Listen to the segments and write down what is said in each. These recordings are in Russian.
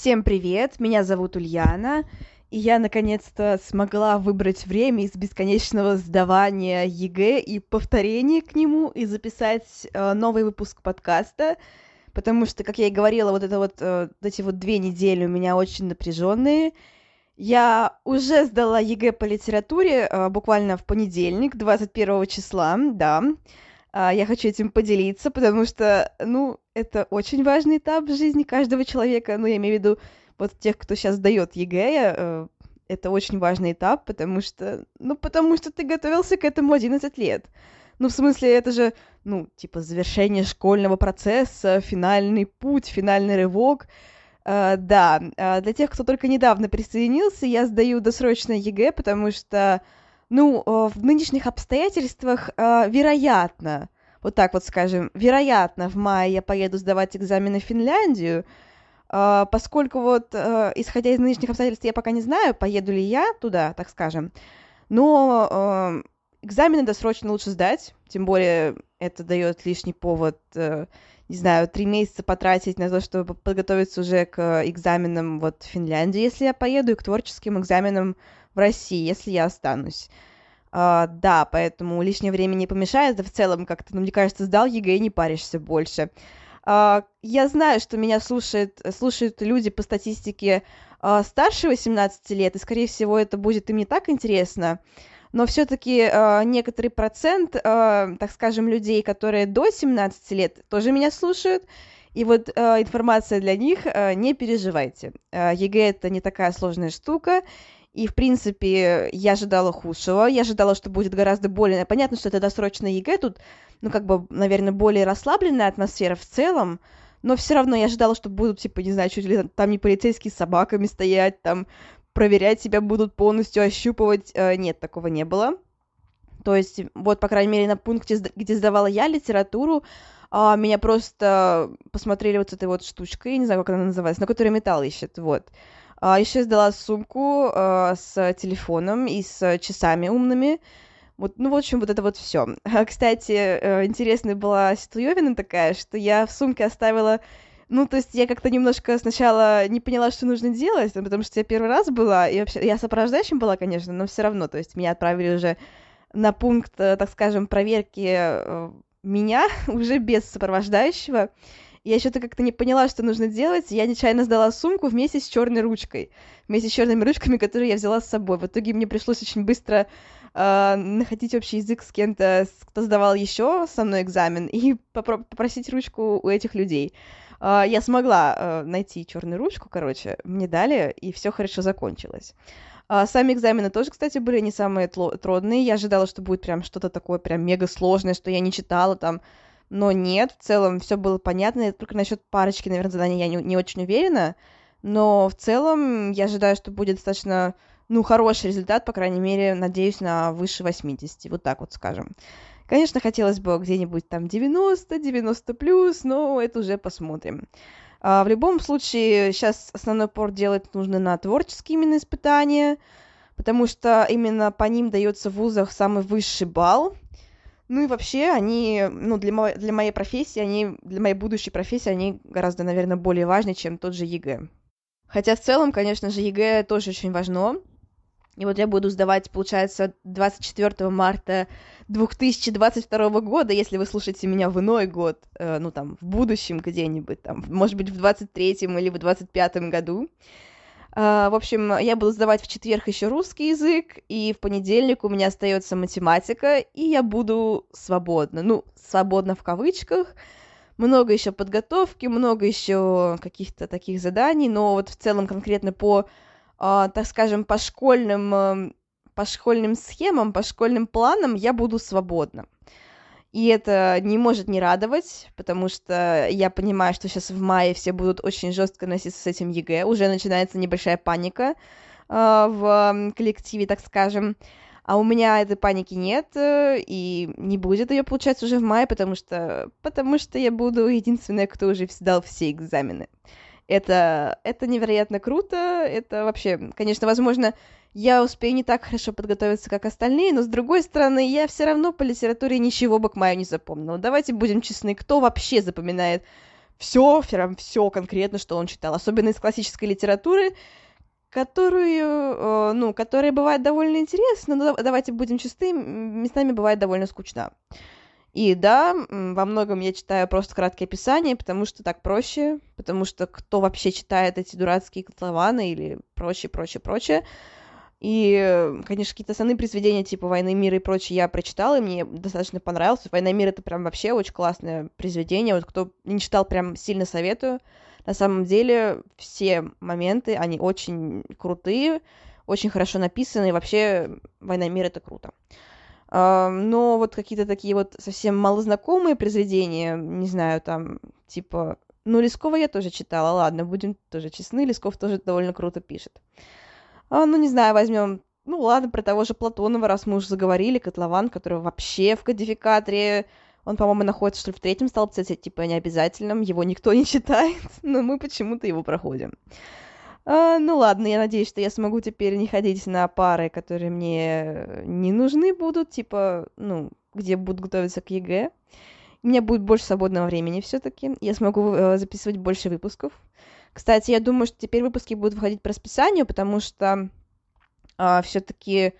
Всем привет, меня зовут Ульяна, и я наконец-то смогла выбрать время из бесконечного сдавания ЕГЭ и повторения к нему и записать э, новый выпуск подкаста, потому что, как я и говорила, вот это вот э, эти вот две недели у меня очень напряженные. Я уже сдала ЕГЭ по литературе э, буквально в понедельник, 21 числа, да. А, я хочу этим поделиться, потому что, ну, это очень важный этап в жизни каждого человека. Ну, я имею в виду вот тех, кто сейчас сдает ЕГЭ, это очень важный этап, потому что, ну, потому что ты готовился к этому 11 лет. Ну, в смысле, это же, ну, типа, завершение школьного процесса, финальный путь, финальный рывок. Э, да, э, для тех, кто только недавно присоединился, я сдаю досрочное ЕГЭ, потому что ну, э, в нынешних обстоятельствах, э, вероятно, вот так вот скажем, вероятно, в мае я поеду сдавать экзамены в Финляндию, э, поскольку вот, исходя из нынешних обстоятельств, я пока не знаю, поеду ли я туда, так скажем, но экзамены досрочно лучше сдать, тем более это дает лишний повод, не знаю, три месяца потратить на то, чтобы подготовиться уже к экзаменам вот в Финляндии, если я поеду, и к творческим экзаменам в России, если я останусь. Э, да, поэтому лишнее время не помешает, да в целом как-то, ну, мне кажется, сдал ЕГЭ и не паришься больше. Э, я знаю, что меня слушают, слушают люди по статистике э, старше 18 лет, и, скорее всего, это будет им не так интересно, но все-таки э, некоторый процент, так скажем, людей, которые до 17 лет, тоже меня слушают, и вот информация для них, не переживайте. ЕГЭ это не такая сложная штука, и, в принципе, я ожидала худшего. Я ожидала, что будет гораздо более... Понятно, что это досрочное ЕГЭ, тут, ну, как бы, наверное, более расслабленная атмосфера в целом, но все равно я ожидала, что будут, типа, не знаю, чуть ли там не полицейские с собаками стоять, там, проверять себя будут полностью, ощупывать. Э, нет, такого не было. То есть, вот, по крайней мере, на пункте, где сдавала я литературу, а, меня просто посмотрели вот с этой вот штучкой, не знаю, как она называется, на которой металл ищет, вот. А, еще сдала сумку а, с телефоном и с часами умными. Вот, ну, в общем, вот это вот все. Кстати, э, интересная была ситуевина такая, что я в сумке оставила ну, то есть я как-то немножко сначала не поняла, что нужно делать, потому что я первый раз была, и вообще я сопровождающим была, конечно, но все равно, то есть меня отправили уже на пункт, э, так скажем, проверки э, меня уже без сопровождающего. Я что-то как-то не поняла, что нужно делать. Я нечаянно сдала сумку вместе с черной ручкой. Вместе с черными ручками, которые я взяла с собой. В итоге мне пришлось очень быстро э, находить общий язык с кем-то, кто сдавал еще со мной экзамен, и попро- попросить ручку у этих людей. Э, я смогла э, найти черную ручку, короче, мне дали, и все хорошо закончилось. Сами экзамены тоже, кстати, были не самые трудные. Я ожидала, что будет прям что-то такое прям мега сложное, что я не читала там но нет, в целом все было понятно, только насчет парочки, наверное, заданий я не, не очень уверена, но в целом я ожидаю, что будет достаточно, ну, хороший результат, по крайней мере, надеюсь, на выше 80, вот так вот скажем. Конечно, хотелось бы где-нибудь там 90, 90 плюс, но это уже посмотрим. А, в любом случае, сейчас основной упор делать нужно на творческие именно испытания, потому что именно по ним дается в вузах самый высший балл, ну и вообще они, ну, для, мо- для моей профессии, они, для моей будущей профессии, они гораздо, наверное, более важны, чем тот же ЕГЭ. Хотя в целом, конечно же, ЕГЭ тоже очень важно. И вот я буду сдавать, получается, 24 марта 2022 года, если вы слушаете меня в иной год, э, ну там, в будущем где-нибудь, там, может быть, в 23-м или в 25-м году. Э, в общем, я буду сдавать в четверг еще русский язык, и в понедельник у меня остается математика, и я буду свободна. Ну, свободно в кавычках. Много еще подготовки, много еще каких-то таких заданий, но вот в целом конкретно по, э, так скажем, по школьным, э, по школьным схемам, по школьным планам я буду свободна. И это не может не радовать, потому что я понимаю, что сейчас в мае все будут очень жестко носиться с этим ЕГЭ. Уже начинается небольшая паника э, в коллективе, так скажем. А у меня этой паники нет, э, и не будет ее, получается, уже в мае, потому что, потому что я буду единственная, кто уже сдал все экзамены. Это, это невероятно круто, это вообще, конечно, возможно, я успею не так хорошо подготовиться, как остальные, но с другой стороны, я все равно по литературе ничего бы к маю не запомнила. Давайте будем честны, кто вообще запоминает все, прям все конкретно, что он читал, особенно из классической литературы, которую, э, ну, которая бывает довольно интересна, но давайте будем чисты, местами бывает довольно скучно. И да, во многом я читаю просто краткие описания, потому что так проще, потому что кто вообще читает эти дурацкие котлованы или прочее, прочее, прочее. И, конечно, какие-то основные произведения типа «Войны мира» и прочее я прочитала, и мне достаточно понравилось. «Война мира» — это прям вообще очень классное произведение. Вот кто не читал, прям сильно советую. На самом деле все моменты, они очень крутые, очень хорошо написаны, и вообще «Война мира» — это круто. Но вот какие-то такие вот совсем малознакомые произведения, не знаю, там, типа... Ну, Лескова я тоже читала, ладно, будем тоже честны, Лесков тоже довольно круто пишет. А, ну, не знаю, возьмем ну ладно, про того же Платонова, раз мы уже заговорили, котлован, который вообще в кодификаторе он, по-моему, находится, что ли, в третьем столбце, типа, необязательном, его никто не читает, но мы почему-то его проходим. А, ну ладно, я надеюсь, что я смогу теперь не ходить на пары, которые мне не нужны будут, типа, ну, где будут готовиться к ЕГЭ. У меня будет больше свободного времени все-таки. Я смогу э, записывать больше выпусков. Кстати, я думаю, что теперь выпуски будут выходить по расписанию, потому что э, все-таки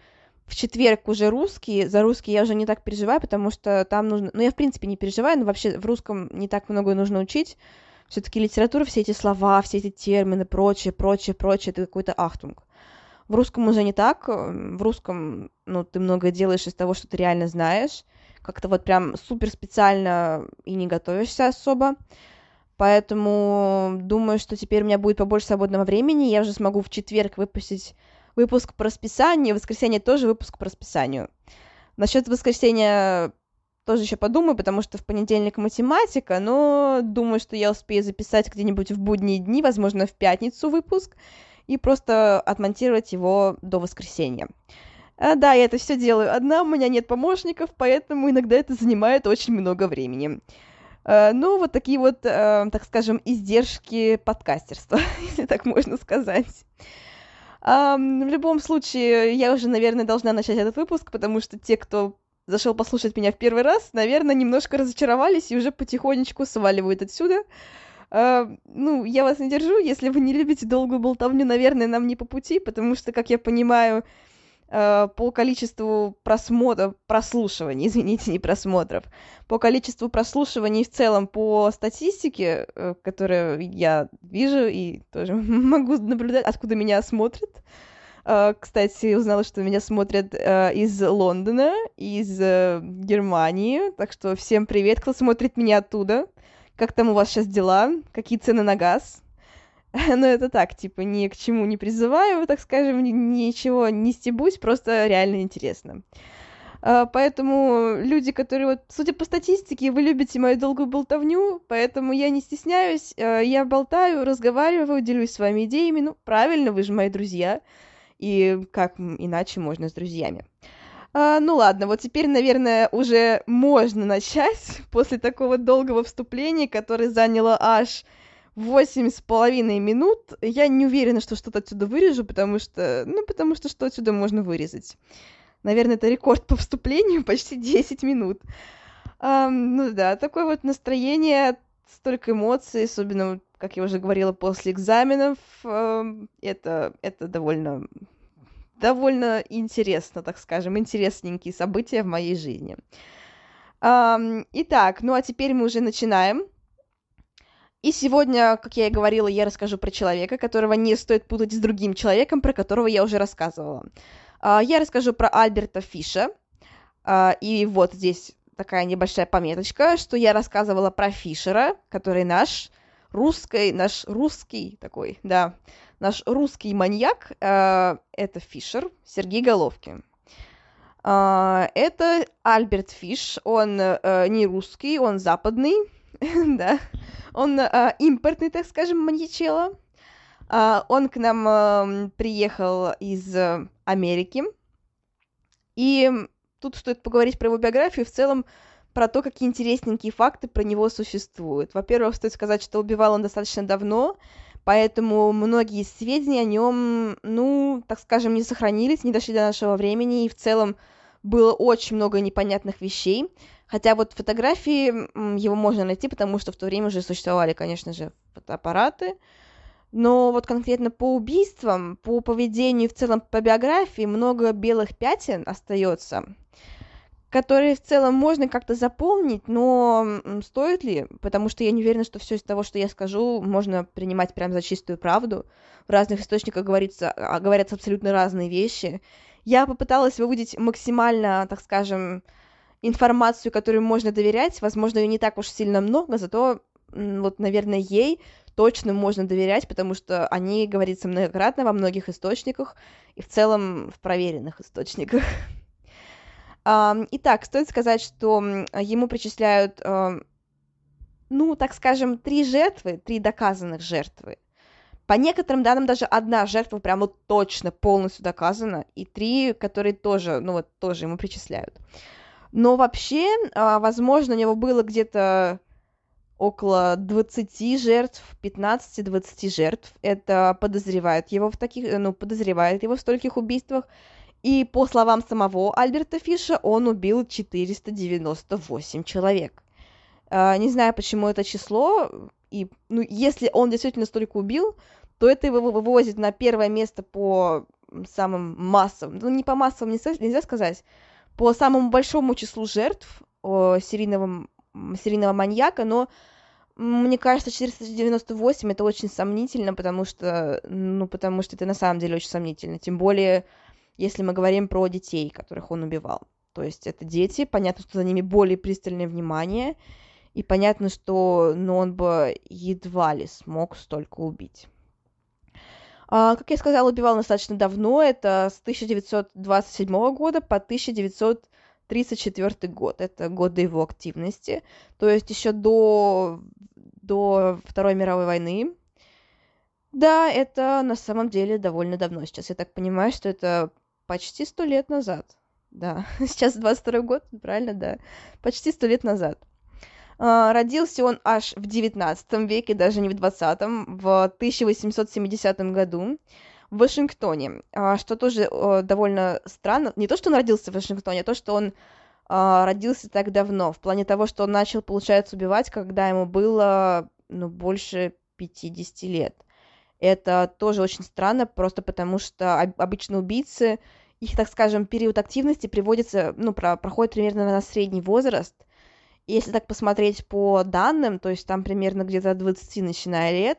в четверг уже русский, за русский я уже не так переживаю, потому что там нужно... Ну, я, в принципе, не переживаю, но вообще в русском не так много нужно учить. Все-таки литература, все эти слова, все эти термины, прочее, прочее, прочее, это какой-то ахтунг. В русском уже не так. В русском, ну, ты много делаешь из того, что ты реально знаешь. Как-то вот прям супер специально и не готовишься особо. Поэтому думаю, что теперь у меня будет побольше свободного времени. Я уже смогу в четверг выпустить выпуск по расписанию, в воскресенье тоже выпуск по расписанию. Насчет воскресенья тоже еще подумаю, потому что в понедельник математика, но думаю, что я успею записать где-нибудь в будние дни, возможно, в пятницу выпуск, и просто отмонтировать его до воскресенья. А, да, я это все делаю одна, у меня нет помощников, поэтому иногда это занимает очень много времени. А, ну, вот такие вот, а, так скажем, издержки подкастерства, если так можно сказать. В любом случае, я уже, наверное, должна начать этот выпуск, потому что те, кто зашел послушать меня в первый раз, наверное, немножко разочаровались и уже потихонечку сваливают отсюда. Uh, ну, я вас не держу, если вы не любите долгую болтовню, наверное, нам не по пути, потому что, как я понимаю, uh, по количеству просмотров, прослушиваний, извините, не просмотров, по количеству прослушиваний в целом по статистике, uh, которую я вижу и тоже могу наблюдать, откуда меня смотрят, Uh, кстати, узнала, что меня смотрят uh, из Лондона, из Германии. Так что всем привет, кто смотрит меня оттуда. Как там у вас сейчас дела? Какие цены на газ? Ну, это так, типа, ни к чему не призываю, так скажем, ничего не стебусь, просто реально интересно. Uh, поэтому люди, которые вот, судя по статистике, вы любите мою долгую болтовню, поэтому я не стесняюсь, uh, я болтаю, разговариваю, делюсь с вами идеями, ну, правильно, вы же мои друзья, и как иначе можно с друзьями. А, ну ладно, вот теперь, наверное, уже можно начать после такого долгого вступления, которое заняло аж восемь с половиной минут. Я не уверена, что что-то отсюда вырежу, потому что... Ну, потому что что отсюда можно вырезать? Наверное, это рекорд по вступлению, почти 10 минут. А, ну да, такое вот настроение, столько эмоций, особенно как я уже говорила, после экзаменов, эм, это, это довольно, довольно интересно, так скажем, интересненькие события в моей жизни. Итак, ну а теперь мы уже начинаем. И сегодня, как я и говорила, я расскажу про человека, которого не стоит путать с другим человеком, про которого я уже рассказывала. А, я расскажу про Альберта Фиша. А, и вот здесь такая небольшая пометочка, что я рассказывала про Фишера, который наш русский, наш русский такой, да, наш русский маньяк, э, это Фишер, Сергей Головкин. А, это Альберт Фиш, он э, не русский, он западный, да, он э, импортный, так скажем, маньячелло. А, он к нам эм, приехал из Америки, и тут стоит поговорить про его биографию, в целом про то, какие интересненькие факты про него существуют. Во-первых, стоит сказать, что убивал он достаточно давно, поэтому многие сведения о нем, ну, так скажем, не сохранились, не дошли до нашего времени, и в целом было очень много непонятных вещей. Хотя вот фотографии его можно найти, потому что в то время уже существовали, конечно же, фотоаппараты. Но вот конкретно по убийствам, по поведению в целом по биографии много белых пятен остается которые в целом можно как-то заполнить, но стоит ли? Потому что я не уверена, что все из того, что я скажу, можно принимать прямо за чистую правду. В разных источниках говорится, а, говорятся абсолютно разные вещи. Я попыталась выудить максимально, так скажем, информацию, которой можно доверять. Возможно, ее не так уж сильно много, зато вот, наверное, ей точно можно доверять, потому что они говорится многократно во многих источниках и в целом в проверенных источниках. Итак, стоит сказать, что ему причисляют, ну, так скажем, три жертвы, три доказанных жертвы. По некоторым данным, даже одна жертва прямо точно полностью доказана, и три, которые тоже, ну вот, тоже ему причисляют. Но вообще, а, возможно, у него было где-то около 20 жертв, 15-20 жертв. Это подозревают его в таких, ну, подозревает его в стольких убийствах. И по словам самого Альберта Фиша, он убил 498 человек. А, не знаю, почему это число, и, ну, если он действительно столько убил, то это его вывозит на первое место по самым массовым, ну, не по массовым нельзя сказать, по самому большому числу жертв серийного, серийного маньяка, но мне кажется, 498 это очень сомнительно, потому что, ну, потому что это на самом деле очень сомнительно. Тем более, если мы говорим про детей, которых он убивал. То есть это дети, понятно, что за ними более пристальное внимание, и понятно, что ну, он бы едва ли смог столько убить. А, как я сказала, убивал достаточно давно, это с 1927 года по 1934 год, это годы его активности, то есть еще до, до Второй мировой войны. Да, это на самом деле довольно давно. Сейчас я так понимаю, что это почти сто лет назад. Да, сейчас 22 год, правильно, да. Почти сто лет назад. Uh, родился он аж в 19 веке, даже не в 20, в 1870 году в Вашингтоне, uh, что тоже довольно странно. Не то, что он родился в Вашингтоне, а то, что он родился так давно, в плане того, что он начал, получается, убивать, когда ему было, ну, больше 50 лет. Это тоже очень странно, просто потому что обычно убийцы их, так скажем, период активности приводится, ну, про, проходит примерно на средний возраст. Если так посмотреть по данным, то есть там примерно где-то от 20 начиная лет,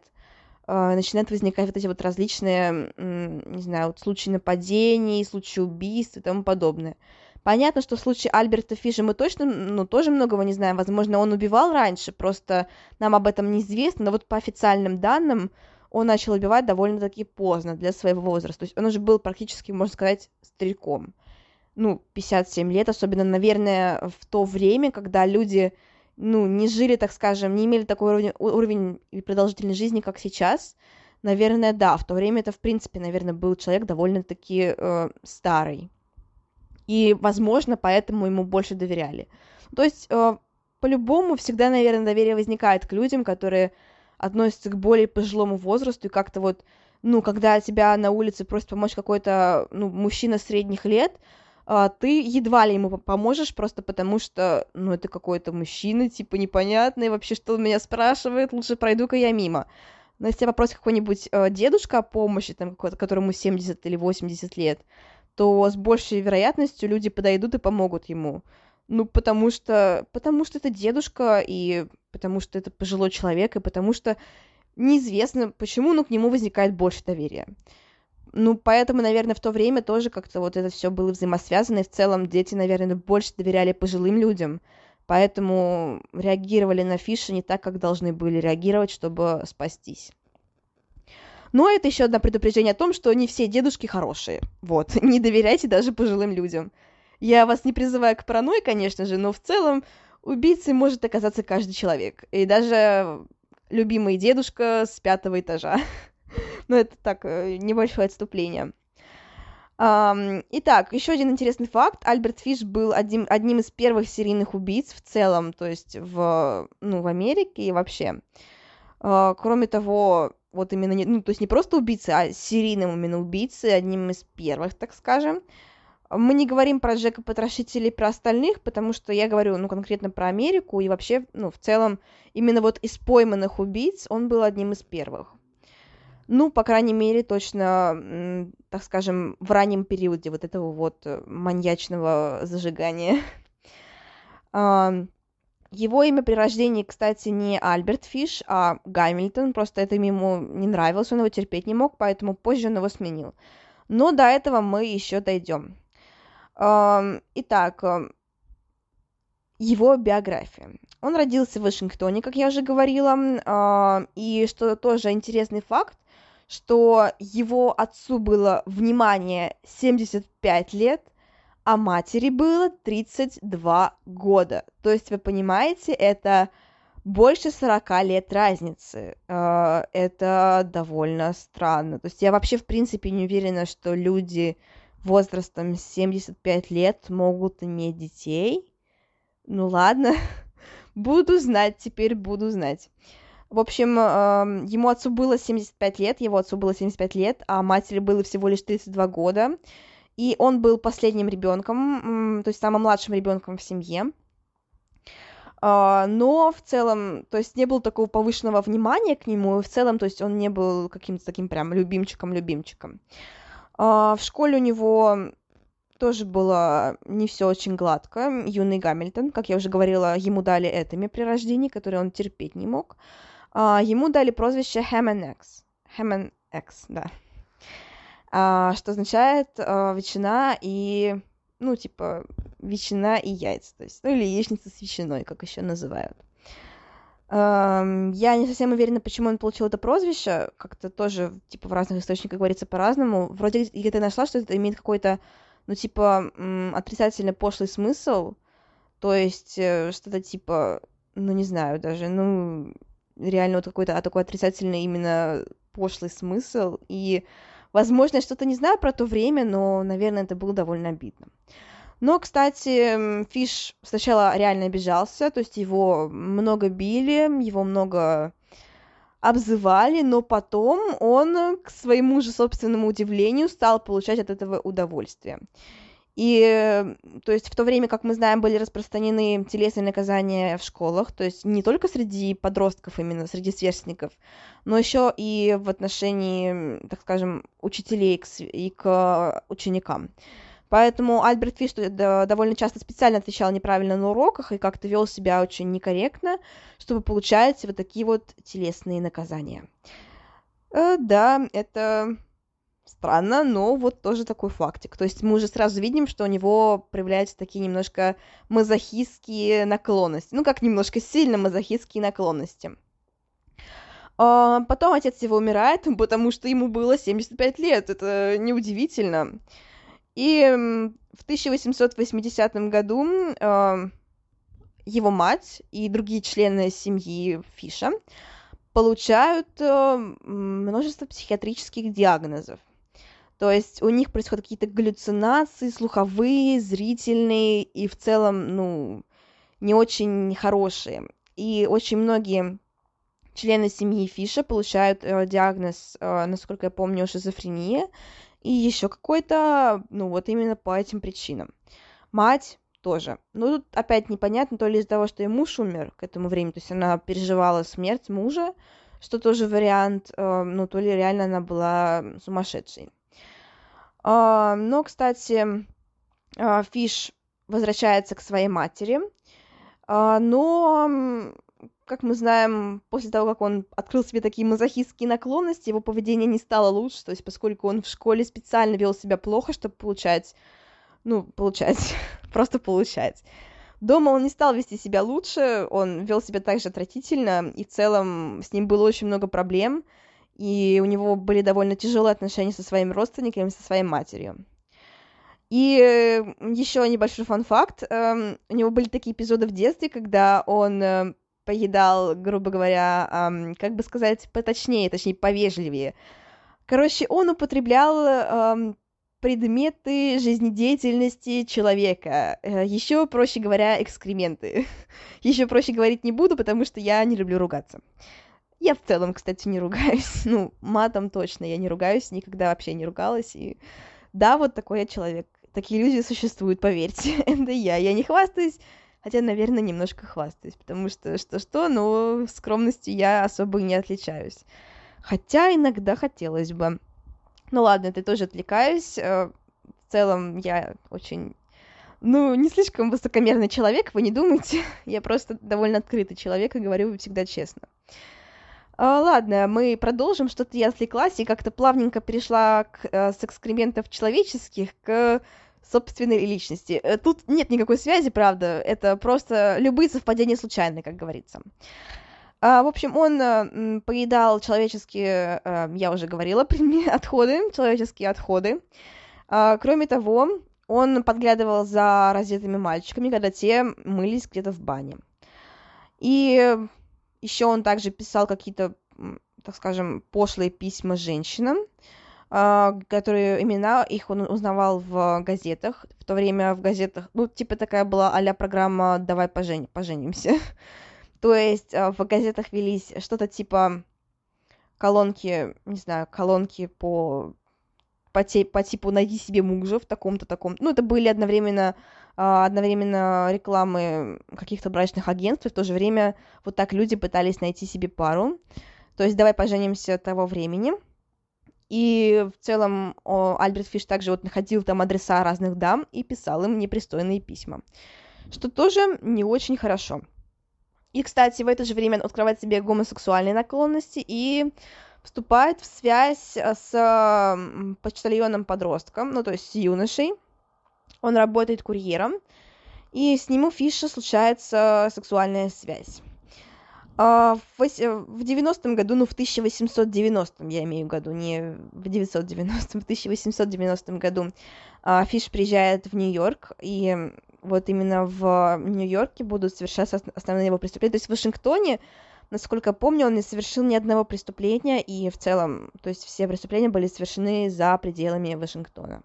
э, начинают возникать вот эти вот различные, не знаю, вот случаи нападений, случаи убийств и тому подобное. Понятно, что в случае Альберта Фиша мы точно, ну, тоже многого не знаем. Возможно, он убивал раньше, просто нам об этом неизвестно. Но вот по официальным данным он начал убивать довольно-таки поздно для своего возраста. То есть он уже был практически, можно сказать, стариком. Ну, 57 лет, особенно, наверное, в то время, когда люди, ну, не жили, так скажем, не имели такой уровень, уровень продолжительной жизни, как сейчас. Наверное, да, в то время это, в принципе, наверное, был человек довольно-таки э, старый. И, возможно, поэтому ему больше доверяли. То есть, э, по-любому, всегда, наверное, доверие возникает к людям, которые относятся к более пожилому возрасту, и как-то вот, ну, когда тебя на улице просит помочь какой-то, ну, мужчина средних лет, ты едва ли ему поможешь, просто потому что, ну, это какой-то мужчина, типа, непонятный, вообще, что он меня спрашивает, лучше пройду-ка я мимо. Но если тебя попросит какой-нибудь э, дедушка о помощи, там, которому 70 или 80 лет, то с большей вероятностью люди подойдут и помогут ему. Ну, потому что, потому что это дедушка, и потому что это пожилой человек, и потому что неизвестно, почему, но к нему возникает больше доверия. Ну, поэтому, наверное, в то время тоже как-то вот это все было взаимосвязано, и в целом дети, наверное, больше доверяли пожилым людям, поэтому реагировали на фиши не так, как должны были реагировать, чтобы спастись. Но это еще одно предупреждение о том, что не все дедушки хорошие. Вот, не доверяйте даже пожилым людям. Я вас не призываю к паранойи, конечно же, но в целом убийцей может оказаться каждый человек. И даже любимый дедушка с пятого этажа. Но это так, э, небольшое отступление. Итак, еще один интересный факт. Альберт Фиш был одним, одним из первых серийных убийц в целом, то есть в, ну, в Америке и вообще. А, кроме того, вот именно, ну, то есть не просто убийцы, а серийным именно убийцы, одним из первых, так скажем. Мы не говорим про Джека Потрошителя и про остальных, потому что я говорю, ну, конкретно про Америку, и вообще, ну, в целом, именно вот из пойманных убийц он был одним из первых. Ну, по крайней мере, точно, так скажем, в раннем периоде вот этого вот э, маньячного зажигания. Его имя при рождении, кстати, не Альберт Фиш, а Гамильтон. Просто это ему не нравилось, он его терпеть не мог, поэтому позже он его сменил. Но до этого мы еще дойдем. Итак, его биография. Он родился в Вашингтоне, как я уже говорила, и что тоже интересный факт, что его отцу было, внимание, 75 лет, а матери было 32 года. То есть, вы понимаете, это больше 40 лет разницы. А, это довольно странно. То есть я вообще, в принципе, не уверена, что люди возрастом 75 лет могут иметь детей. Ну ладно, буду знать, теперь буду знать. В общем, ему отцу было 75 лет, его отцу было 75 лет, а матери было всего лишь 32 года. И он был последним ребенком, то есть самым младшим ребенком в семье. А, но в целом, то есть не было такого повышенного внимания к нему, и в целом, то есть он не был каким-то таким прям любимчиком-любимчиком. А, в школе у него тоже было не все очень гладко. Юный Гамильтон, как я уже говорила, ему дали этими при рождении, которые он терпеть не мог. А, ему дали прозвище. Ham X, да. А, что означает а, ветчина и, ну, типа, ветчина и яйца, то есть, ну, или яичница с ветчиной, как еще называют. Я не совсем уверена, почему он получил это прозвище, как-то тоже, типа, в разных источниках говорится по-разному. Вроде где-то нашла, что это имеет какой-то, ну, типа, отрицательный пошлый смысл, то есть э, что-то типа, ну, не знаю даже, ну, реально вот какой-то а такой отрицательный именно пошлый смысл. И, возможно, я что-то не знаю про то время, но, наверное, это было довольно обидно. Но, кстати, Фиш сначала реально обижался, то есть его много били, его много обзывали, но потом он, к своему же собственному удивлению, стал получать от этого удовольствие. И, то есть, в то время, как мы знаем, были распространены телесные наказания в школах, то есть не только среди подростков именно, среди сверстников, но еще и в отношении, так скажем, учителей и к ученикам. Поэтому Альберт Фиш довольно часто специально отвечал неправильно на уроках и как-то вел себя очень некорректно, чтобы получать вот такие вот телесные наказания. Э, да, это Странно, но вот тоже такой фактик. То есть мы уже сразу видим, что у него проявляются такие немножко мазохистские наклонности. Ну, как немножко сильно мазохистские наклонности. А, потом отец его умирает, потому что ему было 75 лет. Это неудивительно. И в 1880 году а, его мать и другие члены семьи Фиша получают а, множество психиатрических диагнозов. То есть у них происходят какие-то галлюцинации, слуховые, зрительные и в целом, ну, не очень хорошие. И очень многие члены семьи Фиша получают э, диагноз, э, насколько я помню, шизофрения и еще какой-то, ну, вот именно по этим причинам. Мать тоже. Ну, тут опять непонятно, то ли из-за того, что и муж умер к этому времени, то есть она переживала смерть мужа, что тоже вариант, э, ну, то ли реально она была сумасшедшей. А, но, кстати, а, Фиш возвращается к своей матери, а, но, как мы знаем, после того, как он открыл себе такие мазохистские наклонности, его поведение не стало лучше, то есть поскольку он в школе специально вел себя плохо, чтобы получать, ну, получать, просто получать. Дома он не стал вести себя лучше, он вел себя также отвратительно, и в целом с ним было очень много проблем, и у него были довольно тяжелые отношения со своими родственниками, со своей матерью. И э, еще небольшой фан-факт. Эм, у него были такие эпизоды в детстве, когда он э, поедал, грубо говоря, как бы сказать поточнее, точнее повежливее. Короче, он употреблял предметы жизнедеятельности человека. Э, еще проще говоря, экскременты. Еще проще говорить не буду, потому что я не люблю ругаться. Я в целом, кстати, не ругаюсь. Ну, матом точно я не ругаюсь, никогда вообще не ругалась. И да, вот такой я человек. Такие люди существуют, поверьте. Это я. Я не хвастаюсь, хотя, наверное, немножко хвастаюсь, потому что что-что, но скромностью я особо не отличаюсь. Хотя иногда хотелось бы. Ну ладно, это тоже отвлекаюсь. Э, в целом я очень ну, не слишком высокомерный человек, вы не думайте. Я просто довольно открытый человек и говорю всегда честно. А, ладно, мы продолжим. Что-то я отвлеклась и как-то плавненько перешла к, э, с экскрементов человеческих к собственной личности. Э, тут нет никакой связи, правда. Это просто любые совпадения случайны, как говорится. А, в общем, он а, поедал человеческие, я уже говорила, отходы, человеческие отходы. А, кроме того, он подглядывал за раздетыми мальчиками, когда те мылись где-то в бане. И еще он также писал какие-то, так скажем, пошлые письма женщинам, которые имена их он узнавал в газетах. В то время в газетах, ну, типа такая была а программа «Давай пожени, поженимся». То есть э, в газетах велись что-то типа колонки, не знаю, колонки по по, те, по типу «Найди себе мужа» в таком-то таком. Ну, это были одновременно, а, одновременно рекламы каких-то брачных агентств, и в то же время вот так люди пытались найти себе пару. То есть «Давай поженимся» того времени. И в целом о, Альберт Фиш также вот находил там адреса разных дам и писал им непристойные письма. Что тоже не очень хорошо. И, кстати, в это же время он открывает себе гомосексуальные наклонности и вступает в связь с почтальоном-подростком, ну, то есть с юношей. Он работает курьером, и с ним у Фиша случается сексуальная связь. А, в 90-м году, ну, в 1890-м, я имею в виду, не в 990-м, в 1890 году а, Фиш приезжает в Нью-Йорк, и вот именно в Нью-Йорке будут совершаться основные его преступления. То есть в Вашингтоне, насколько помню, он не совершил ни одного преступления, и в целом, то есть все преступления были совершены за пределами Вашингтона.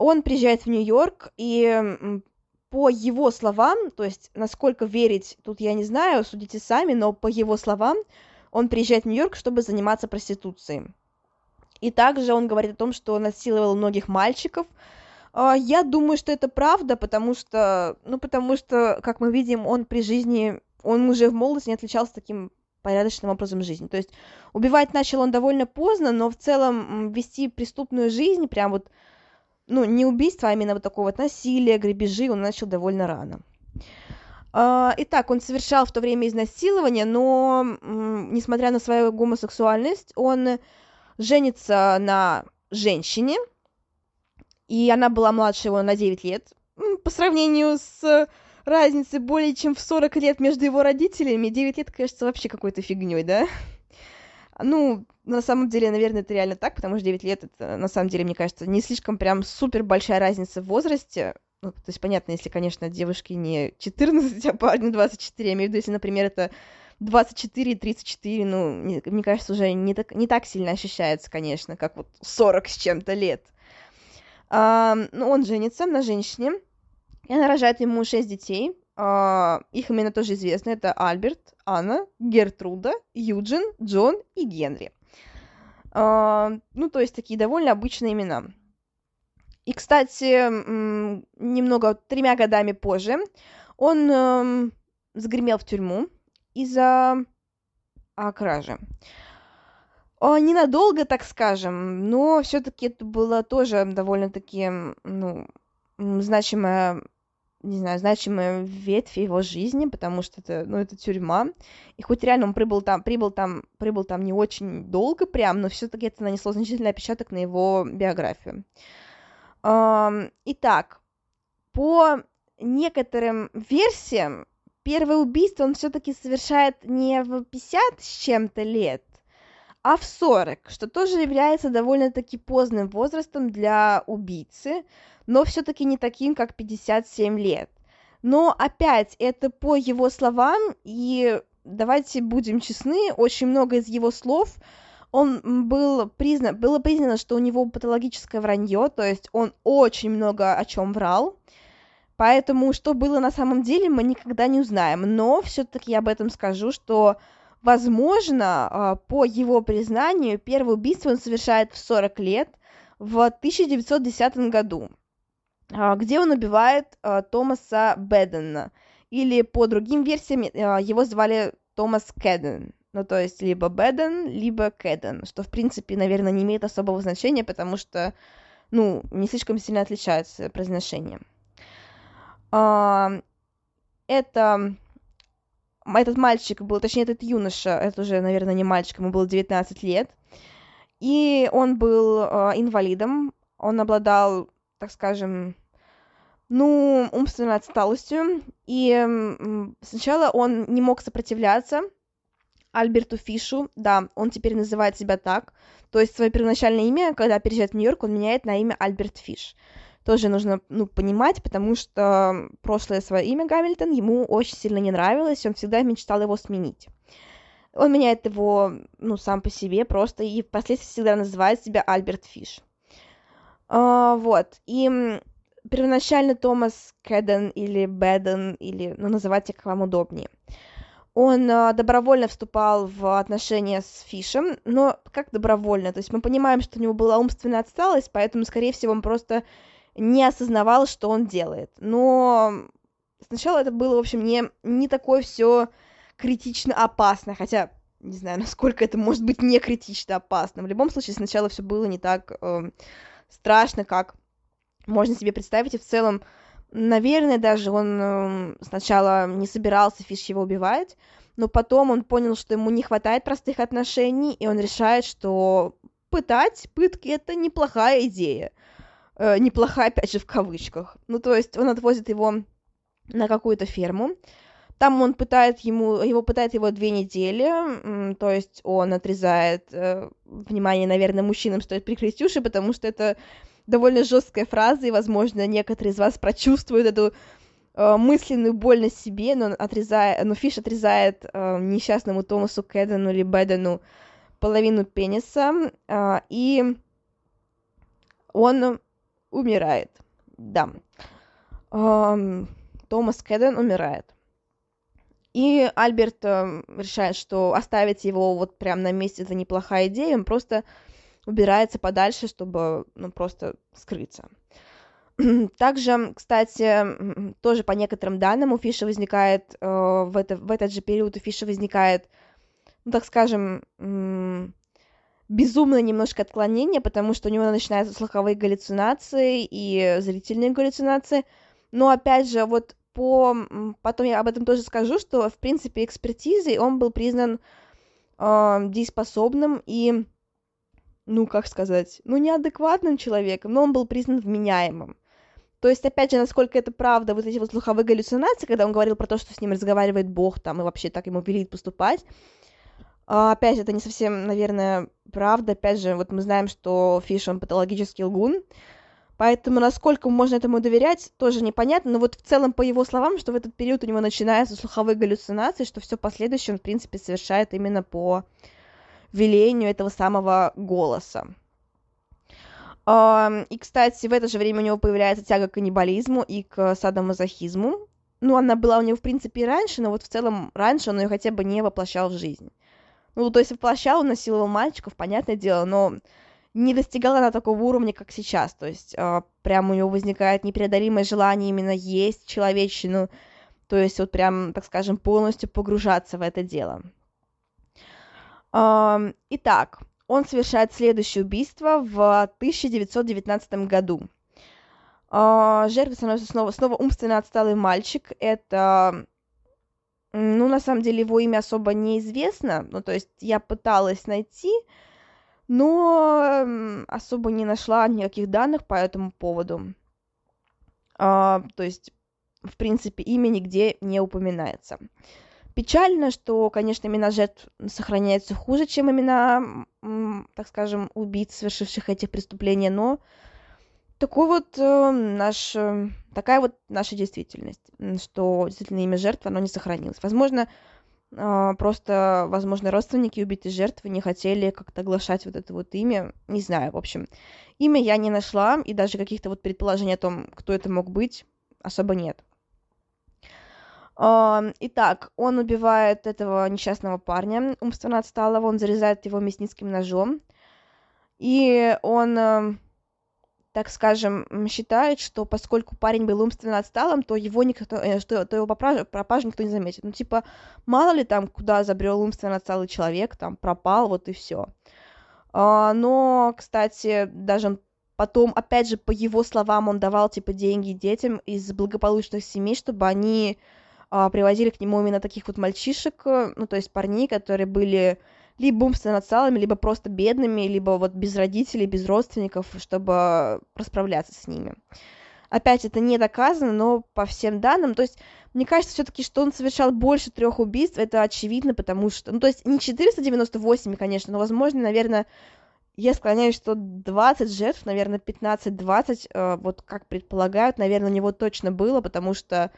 Он приезжает в Нью-Йорк, и по его словам, то есть насколько верить, тут я не знаю, судите сами, но по его словам, он приезжает в Нью-Йорк, чтобы заниматься проституцией. И также он говорит о том, что насиловал многих мальчиков, а, я думаю, что это правда, потому что, ну, потому что, как мы видим, он при жизни, он уже в молодости не отличался таким порядочным образом жизни. То есть убивать начал он довольно поздно, но в целом вести преступную жизнь, прям вот, ну, не убийство, а именно вот такого вот насилия, грабежи он начал довольно рано. А, итак, он совершал в то время изнасилование, но, несмотря на свою гомосексуальность, он женится на женщине, и она была младше его на 9 лет. По сравнению с разницей более чем в 40 лет между его родителями, 9 лет кажется вообще какой-то фигней, да? Ну, на самом деле, наверное, это реально так, потому что 9 лет, это, на самом деле, мне кажется, не слишком прям супер большая разница в возрасте. Ну, то есть, понятно, если, конечно, девушке не 14, а парню 24, я имею в виду, если, например, это 24 и 34, ну, мне, мне кажется, уже не так, не так сильно ощущается, конечно, как вот 40 с чем-то лет. А, ну, он женится на женщине, и она рожает ему шесть детей. А, их имена тоже известны. Это Альберт, Анна, Гертруда, Юджин, Джон и Генри. А, ну, то есть такие довольно обычные имена. И, кстати, немного, тремя годами позже, он э, загремел в тюрьму из-за кражи. А, ненадолго, так скажем, но все-таки это было тоже довольно-таки, ну, значимая не знаю, значимая ветвь его жизни, потому что это, ну, это тюрьма. И хоть реально он прибыл там, прибыл там, прибыл там не очень долго прям, но все-таки это нанесло значительный отпечаток на его биографию. Итак, по некоторым версиям, первое убийство он все-таки совершает не в 50 с чем-то лет, а в 40, что тоже является довольно-таки поздним возрастом для убийцы, но все-таки не таким, как 57 лет. Но опять, это по его словам, и давайте будем честны, очень много из его слов он был признан, было признано, что у него патологическое вранье, то есть он очень много о чем врал, поэтому что было на самом деле, мы никогда не узнаем, но все-таки я об этом скажу, что Возможно, а, по его признанию, первое убийство он совершает в 40 лет, в 1910 году, а, где он убивает а, Томаса Бедена, или по другим версиям его звали Томас Кэдден, ну то есть либо Беден, либо Кэдден, что в принципе, наверное, не имеет особого значения, потому что, ну, не слишком сильно отличается произношение. Это этот мальчик был, точнее, этот юноша, это уже, наверное, не мальчик, ему было 19 лет, и он был э, инвалидом, он обладал, так скажем, ну, умственной отсталостью, и сначала он не мог сопротивляться Альберту Фишу, да, он теперь называет себя так, то есть свое первоначальное имя, когда переезжает в Нью-Йорк, он меняет на имя Альберт Фиш тоже нужно ну, понимать, потому что прошлое свое имя Гамильтон ему очень сильно не нравилось, он всегда мечтал его сменить. Он меняет его, ну, сам по себе просто, и впоследствии всегда называет себя Альберт Фиш. А, вот, и первоначально Томас Кэдден или Бэдден, или, ну, называйте как вам удобнее. Он а, добровольно вступал в отношения с Фишем, но как добровольно? То есть мы понимаем, что у него была умственная отсталость, поэтому, скорее всего, он просто не осознавал, что он делает. Но сначала это было, в общем, не, не такое все критично опасно, хотя не знаю, насколько это может быть не критично опасно. В любом случае, сначала все было не так э, страшно, как можно себе представить, и в целом, наверное, даже он э, сначала не собирался Фиш его убивать, но потом он понял, что ему не хватает простых отношений, и он решает, что пытать пытки это неплохая идея э, неплохая, опять же, в кавычках. Ну, то есть он отвозит его на какую-то ферму, там он пытает ему, его пытает его две недели, то есть он отрезает, э, внимание, наверное, мужчинам стоит прикрыть уши, потому что это довольно жесткая фраза, и, возможно, некоторые из вас прочувствуют эту э, мысленную боль на себе, но, отрезая, но Фиш отрезает э, несчастному Томасу Кэдену или Бэдену половину пениса, э, и он умирает. Да. Томас Кэдден умирает. И Альберт э, решает, что оставить его вот прямо на месте это неплохая идея, он просто убирается подальше, чтобы ну, просто скрыться. Также, кстати, тоже по некоторым данным у Фиша возникает, э, в, это, в этот же период у Фиша возникает, ну, так скажем, безумное немножко отклонение, потому что у него начинаются слуховые галлюцинации и зрительные галлюцинации. Но опять же, вот по... Потом я об этом тоже скажу, что, в принципе, экспертизой он был признан э, дееспособным и, ну, как сказать, ну, неадекватным человеком, но он был признан вменяемым. То есть, опять же, насколько это правда, вот эти вот слуховые галлюцинации, когда он говорил про то, что с ним разговаривает Бог там и вообще так ему велит поступать, а, опять, это не совсем, наверное, правда. Опять же, вот мы знаем, что Фиш, он патологический лгун. Поэтому насколько можно этому доверять, тоже непонятно. Но вот в целом, по его словам, что в этот период у него начинаются слуховые галлюцинации, что все последующее он, в принципе, совершает именно по велению этого самого голоса. И, кстати, в это же время у него появляется тяга к каннибализму и к садомазохизму. Ну, она была у него, в принципе, и раньше, но вот в целом раньше он ее хотя бы не воплощал в жизнь. Ну, то есть воплощал, насиловал мальчиков, понятное дело, но не достигала она такого уровня, как сейчас. То есть э, прям у него возникает непреодолимое желание именно есть человечину, то есть вот прям, так скажем, полностью погружаться в это дело. Э, итак, он совершает следующее убийство в 1919 году. Э, жертвой становится снова, снова умственно отсталый мальчик. Это ну, на самом деле, его имя особо неизвестно. Ну, то есть я пыталась найти, но особо не нашла никаких данных по этому поводу. А, то есть, в принципе, имя нигде не упоминается. Печально, что, конечно, имена жертв сохраняются хуже, чем имена, так скажем, убийц, совершивших этих преступлений, но такой вот э, наш, э, такая вот наша действительность, что действительно имя жертвы, оно не сохранилось. Возможно, э, просто, возможно, родственники убитой жертвы не хотели как-то оглашать вот это вот имя, не знаю, в общем. Имя я не нашла, и даже каких-то вот предположений о том, кто это мог быть, особо нет. Итак, он убивает этого несчастного парня, умственно отсталого, он зарезает его мясницким ножом, и он, эм, так скажем, считает, что поскольку парень был умственно отсталым, то его никто, э, что, то его пропажу никто не заметит. Ну, типа, мало ли там, куда забрел умственно отсталый человек, там, пропал, вот и все. А, но, кстати, даже потом, опять же, по его словам, он давал, типа, деньги детям из благополучных семей, чтобы они а, привозили к нему именно таких вот мальчишек, э, ну, то есть парней, которые были либо умственно отсталыми, либо просто бедными, либо вот без родителей, без родственников, чтобы расправляться с ними. Опять это не доказано, но по всем данным, то есть мне кажется все-таки, что он совершал больше трех убийств, это очевидно, потому что, ну то есть не 498, конечно, но возможно, наверное, я склоняюсь, что 20 жертв, наверное, 15-20, э, вот как предполагают, наверное, у него точно было, потому что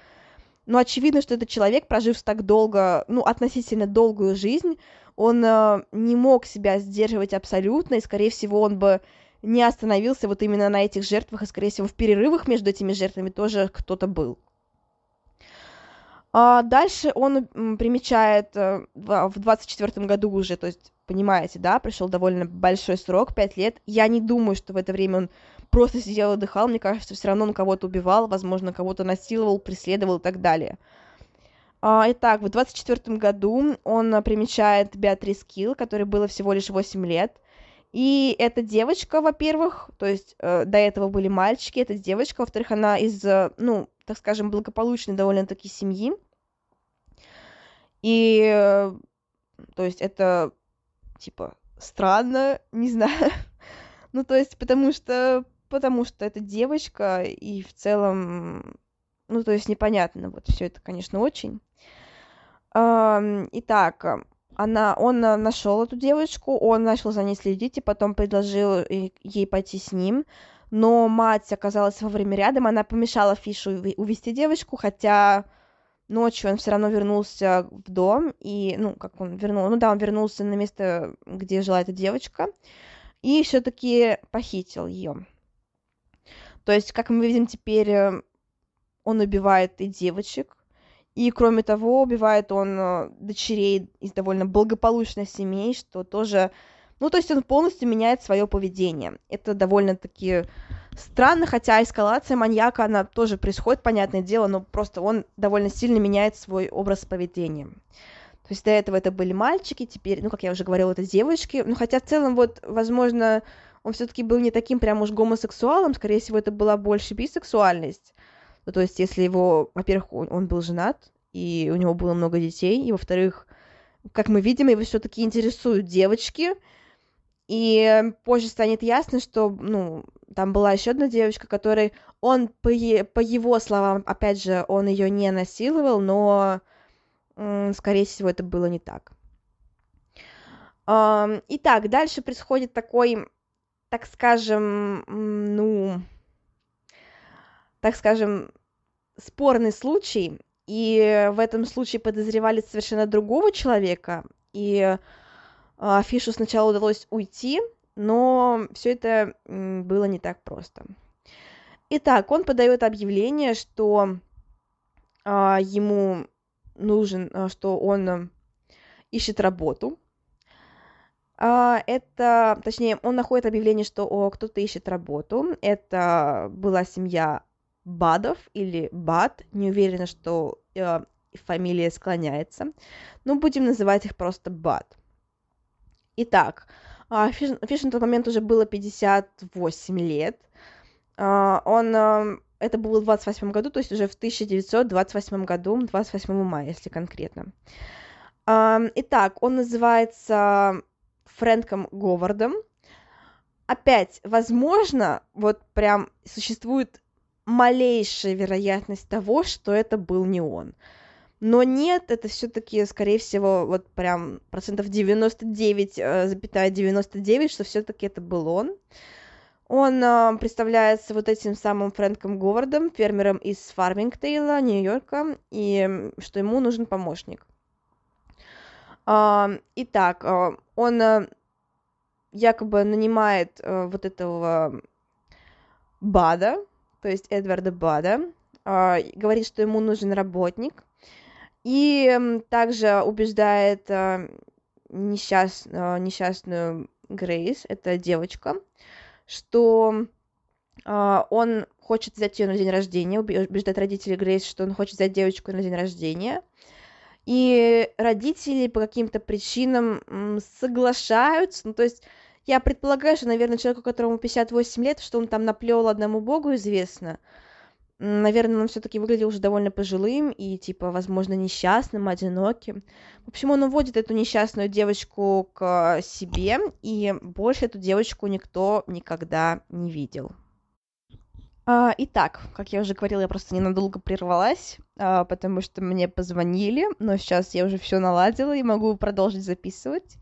но очевидно, что этот человек, прожив так долго, ну, относительно долгую жизнь, он э, не мог себя сдерживать абсолютно, и, скорее всего, он бы не остановился вот именно на этих жертвах, и, скорее всего, в перерывах между этими жертвами тоже кто-то был. А дальше он примечает э, в 24 году уже, то есть, понимаете, да, пришел довольно большой срок, 5 лет. Я не думаю, что в это время он просто сидел и отдыхал, мне кажется, все равно он кого-то убивал, возможно, кого-то насиловал, преследовал и так далее. А, итак, в 24 году он примечает Беатрис Килл, которой было всего лишь 8 лет. И эта девочка, во-первых, то есть э, до этого были мальчики, эта девочка, во-вторых, она из, э, ну, так скажем, благополучной довольно-таки семьи. И, э, то есть это, типа, странно, не знаю. ну, то есть, потому что потому что это девочка, и в целом, ну, то есть непонятно, вот все это, конечно, очень. Итак, она, он нашел эту девочку, он начал за ней следить и потом предложил ей пойти с ним, но мать оказалась во время рядом, она помешала Фишу увести девочку, хотя ночью он все равно вернулся в дом, и, ну, как он вернул, ну да, он вернулся на место, где жила эта девочка, и все-таки похитил ее. То есть, как мы видим теперь, э, он убивает и девочек, и, кроме того, убивает он э, дочерей из довольно благополучных семей, что тоже... Ну, то есть он полностью меняет свое поведение. Это довольно-таки странно, хотя эскалация маньяка, она тоже происходит, понятное дело, но просто он довольно сильно меняет свой образ поведения. То есть до этого это были мальчики, теперь, ну, как я уже говорила, это девочки. Ну, хотя в целом, вот, возможно, он все-таки был не таким прям уж гомосексуалом, скорее всего, это была больше бисексуальность. Ну, то есть, если его, во-первых, он был женат, и у него было много детей, и, во-вторых, как мы видим, его все-таки интересуют девочки, и позже станет ясно, что, ну, там была еще одна девочка, которой он, по, по его словам, опять же, он ее не насиловал, но, скорее всего, это было не так. Итак, дальше происходит такой так скажем, ну, так скажем, спорный случай, и в этом случае подозревали совершенно другого человека, и а, Фишу сначала удалось уйти, но все это было не так просто. Итак, он подает объявление, что а, ему нужен, а, что он ищет работу, а, это, точнее, он находит объявление, что кто-то ищет работу. Это была семья Бадов или Бад, не уверена, что э, фамилия склоняется, но будем называть их просто Бад. Итак, Фиш, Фиш на тот момент уже было 58 лет. Э, он, э, это было в 28 году, то есть уже в 1928 году, 28 мая, если конкретно. Э, итак, он называется Фрэнком Говардом. Опять, возможно, вот прям существует малейшая вероятность того, что это был не он. Но нет, это все-таки, скорее всего, вот прям процентов 99,99, 99, что все-таки это был он. Он э, представляется вот этим самым Фрэнком Говардом, фермером из Фармингтейла, Нью-Йорка, и что ему нужен помощник. Э, итак, э, он э, якобы нанимает э, вот этого Бада, то есть Эдварда Бада, э, говорит, что ему нужен работник, и также убеждает э, несчаст, э, несчастную Грейс, это девочка, что он хочет взять ее на день рождения, убеждает родителей Грейс, что он хочет взять девочку на день рождения. И родители по каким-то причинам соглашаются, ну то есть я предполагаю, что, наверное, человеку, которому 58 лет, что он там наплел одному богу известно, наверное, он все-таки выглядел уже довольно пожилым и, типа, возможно, несчастным, одиноким. В общем, он уводит эту несчастную девочку к себе, и больше эту девочку никто никогда не видел. А, итак, как я уже говорила, я просто ненадолго прервалась, а, потому что мне позвонили, но сейчас я уже все наладила и могу продолжить записывать.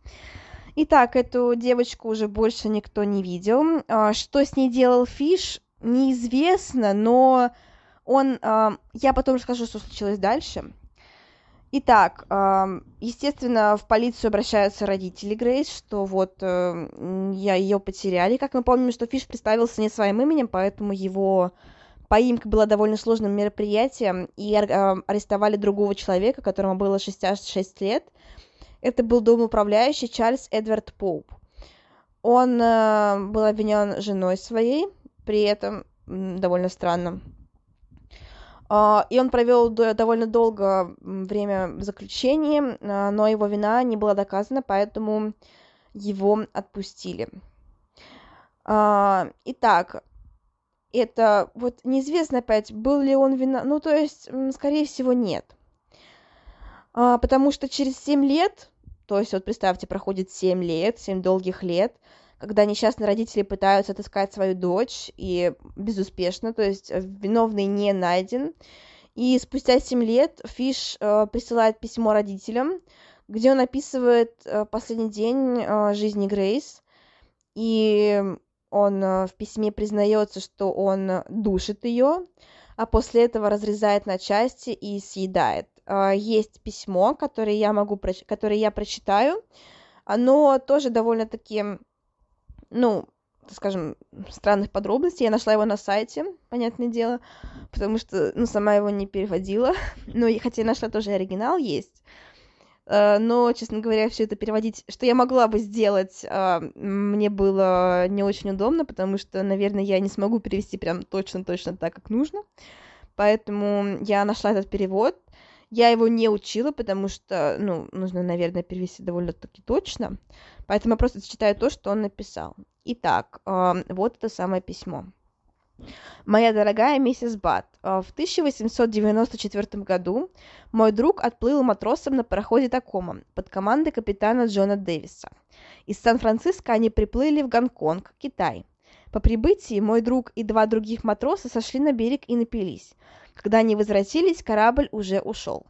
Итак, эту девочку уже больше никто не видел. А, что с ней делал Фиш, неизвестно, но он... Э, я потом расскажу, что случилось дальше. Итак, э, естественно, в полицию обращаются родители Грейс, что вот э, я ее потеряли. Как мы помним, что Фиш представился не своим именем, поэтому его поимка была довольно сложным мероприятием, и арестовали другого человека, которому было 66 лет. Это был домоуправляющий Чарльз Эдвард Поуп. Он э, был обвинен женой своей, при этом довольно странно. А, и он провел довольно долго время в заключении, а, но его вина не была доказана, поэтому его отпустили. А, итак, это вот неизвестно опять, был ли он вина, ну то есть, скорее всего, нет. Потому что через 7 лет, то есть вот представьте, проходит 7 лет, 7 долгих лет, когда несчастные родители пытаются отыскать свою дочь, и безуспешно, то есть э, виновный не найден. И спустя 7 лет Фиш э, присылает письмо родителям, где он описывает э, последний день э, жизни Грейс, и он э, в письме признается, что он душит ее, а после этого разрезает на части и съедает. Э, есть письмо, которое я могу, которое я прочитаю, оно тоже довольно-таки ну, скажем, странных подробностей. Я нашла его на сайте, понятное дело, потому что, ну, сама его не переводила. Но хотя я нашла тоже оригинал есть. Э, но, честно говоря, все это переводить, что я могла бы сделать, э, мне было не очень удобно, потому что, наверное, я не смогу перевести прям точно-точно так, как нужно. Поэтому я нашла этот перевод. Я его не учила, потому что, ну, нужно, наверное, перевести довольно-таки точно. Поэтому я просто читаю то, что он написал. Итак, вот это самое письмо. Моя дорогая миссис Бат, в 1894 году мой друг отплыл матросом на пароходе Такома под командой капитана Джона Дэвиса. Из Сан-Франциско они приплыли в Гонконг, Китай. По прибытии мой друг и два других матроса сошли на берег и напились. Когда они возвратились, корабль уже ушел.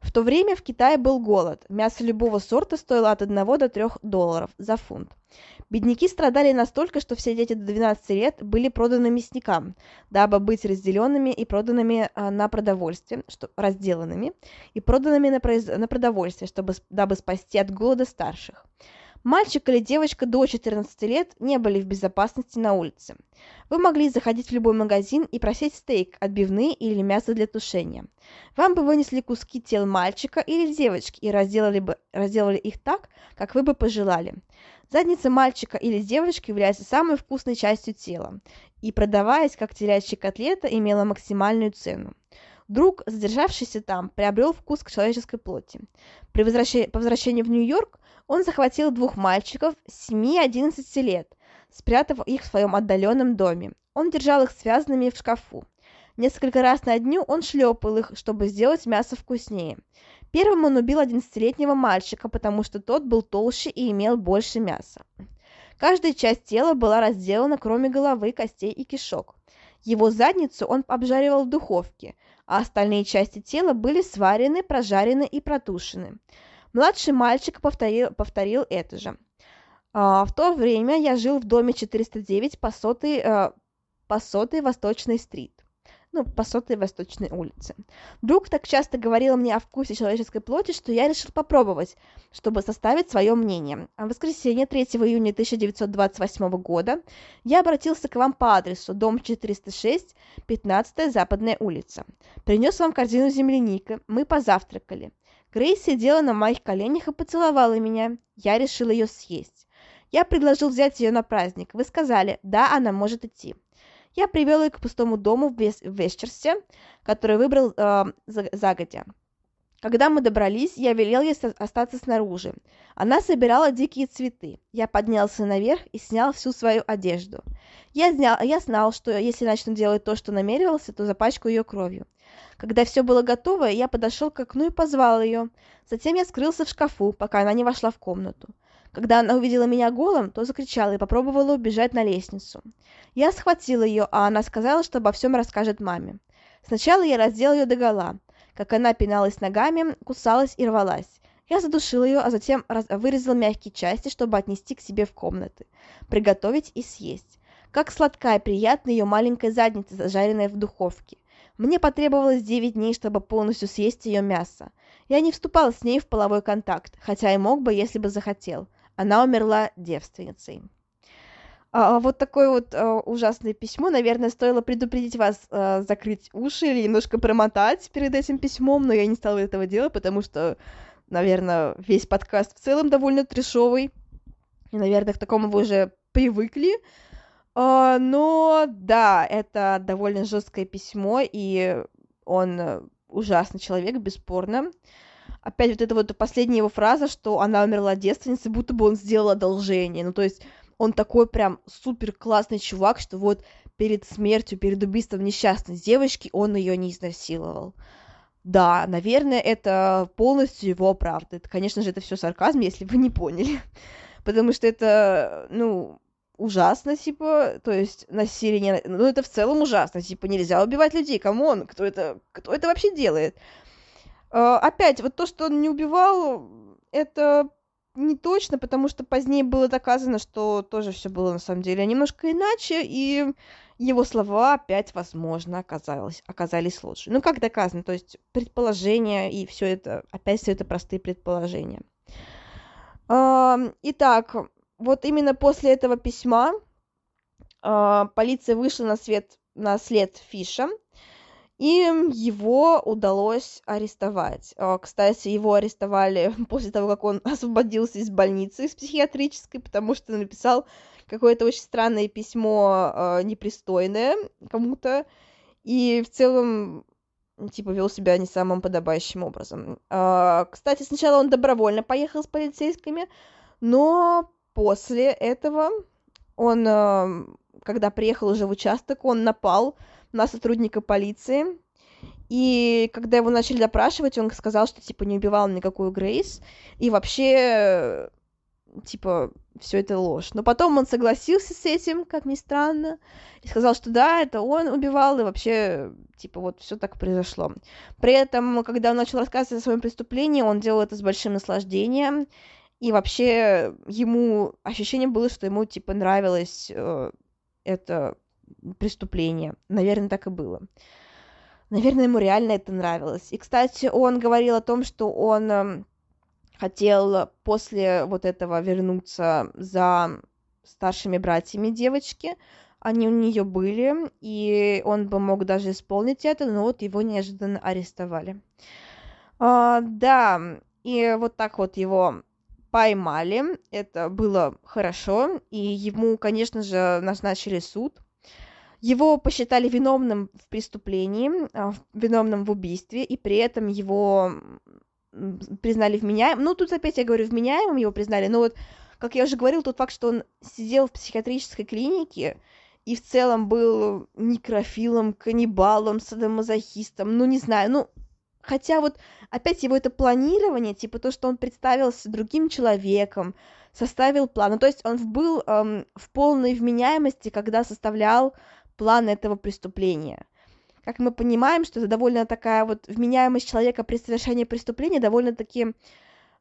В то время в Китае был голод. Мясо любого сорта стоило от 1 до 3 долларов за фунт. Бедняки страдали настолько, что все дети до 12 лет были проданы мясникам, дабы быть разделенными и проданными а, на продовольствие, что, разделанными и проданными на, произ... на продовольствие, чтобы, дабы спасти от голода старших. Мальчик или девочка до 14 лет не были в безопасности на улице. Вы могли заходить в любой магазин и просить стейк, отбивные или мясо для тушения. Вам бы вынесли куски тел мальчика или девочки и разделали, бы, разделали их так, как вы бы пожелали. Задница мальчика или девочки является самой вкусной частью тела, и продаваясь как телячья котлета, имела максимальную цену. Друг, задержавшийся там, приобрел вкус к человеческой плоти. При возвращении, по возвращении в Нью-Йорк он захватил двух мальчиков 7-11 лет, спрятав их в своем отдаленном доме. Он держал их связанными в шкафу. Несколько раз на дню он шлепал их, чтобы сделать мясо вкуснее. Первым он убил 11-летнего мальчика, потому что тот был толще и имел больше мяса. Каждая часть тела была разделана, кроме головы, костей и кишок. Его задницу он обжаривал в духовке, а остальные части тела были сварены, прожарены и протушены. Младший мальчик повторил, повторил это же. А, в то время я жил в доме 409 по сотой, а, по сотой Восточной стрит ну, по сотой Восточной улице. Друг так часто говорил мне о вкусе человеческой плоти, что я решил попробовать, чтобы составить свое мнение. А в воскресенье 3 июня 1928 года я обратился к вам по адресу дом 406, 15 Западная улица. Принес вам корзину земляника, мы позавтракали. Грейс сидела на моих коленях и поцеловала меня. Я решил ее съесть. Я предложил взять ее на праздник. Вы сказали, да, она может идти. Я привел ее к пустому дому в, Вес- в Весчерсе, который выбрал э, загодя. Когда мы добрались, я велел ей остаться снаружи. Она собирала дикие цветы. Я поднялся наверх и снял всю свою одежду. Я, снял, я знал, что если начну делать то, что намеревался, то запачкаю ее кровью. Когда все было готово, я подошел к окну и позвал ее. Затем я скрылся в шкафу, пока она не вошла в комнату. Когда она увидела меня голым, то закричала и попробовала убежать на лестницу. Я схватила ее, а она сказала, что обо всем расскажет маме. Сначала я раздел ее догола, как она пиналась ногами, кусалась и рвалась. Я задушил ее, а затем вырезал мягкие части, чтобы отнести к себе в комнаты, приготовить и съесть. Как сладкая и приятная ее маленькая задница, зажаренная в духовке. Мне потребовалось 9 дней, чтобы полностью съесть ее мясо. Я не вступал с ней в половой контакт, хотя и мог бы, если бы захотел. Она умерла девственницей. А, вот такое вот а, ужасное письмо. Наверное, стоило предупредить вас а, закрыть уши или немножко промотать перед этим письмом, но я не стала этого делать, потому что, наверное, весь подкаст в целом довольно трешовый. И, наверное, к такому вы уже привыкли. А, но да, это довольно жесткое письмо, и он ужасный человек, бесспорно опять вот эта вот последняя его фраза, что она умерла девственницей, будто бы он сделал одолжение. Ну, то есть он такой прям супер классный чувак, что вот перед смертью, перед убийством несчастной девочки он ее не изнасиловал. Да, наверное, это полностью его правда. Это, конечно же, это все сарказм, если вы не поняли. Потому что это, ну, ужасно, типа, то есть насилие, ну, это в целом ужасно, типа, нельзя убивать людей, come on, кто это, кто это вообще делает? А, опять, вот то, что он не убивал, это не точно, потому что позднее было доказано, что тоже все было на самом деле немножко иначе, и его слова опять, возможно, оказалось, оказались лучше. Ну, как доказано, то есть предположения и все это, опять все это простые предположения. Итак, вот именно после этого письма а, полиция вышла на свет на след Фиша, и его удалось арестовать. А, кстати, его арестовали после того, как он освободился из больницы, из психиатрической, потому что написал какое-то очень странное письмо э, непристойное кому-то, и в целом типа вел себя не самым подобающим образом. Э, кстати, сначала он добровольно поехал с полицейскими, но после этого он, когда приехал уже в участок, он напал на сотрудника полиции. И когда его начали допрашивать, он сказал, что типа не убивал никакую Грейс. И вообще, типа, все это ложь. Но потом он согласился с этим, как ни странно, и сказал, что да, это он убивал, и вообще, типа, вот все так произошло. При этом, когда он начал рассказывать о своем преступлении, он делал это с большим наслаждением, и вообще ему ощущение было, что ему, типа, нравилось э, это преступление. Наверное, так и было. Наверное, ему реально это нравилось. И, кстати, он говорил о том, что он эм, хотел после вот этого вернуться за старшими братьями девочки. Они у нее были, и он бы мог даже исполнить это, но вот его неожиданно арестовали. А, да, и вот так вот его поймали. Это было хорошо, и ему, конечно же, назначили суд. Его посчитали виновным в преступлении, а, виновным в убийстве, и при этом его признали вменяемым. Ну, тут опять я говорю вменяемым его признали, но вот, как я уже говорил, тот факт, что он сидел в психиатрической клинике и в целом был некрофилом, каннибалом, садомазохистом, ну, не знаю, ну, хотя вот опять его это планирование, типа то, что он представился другим человеком, составил план, ну, то есть он был эм, в полной вменяемости, когда составлял план этого преступления. как мы понимаем, что это довольно такая вот вменяемость человека при совершении преступления довольно-таки,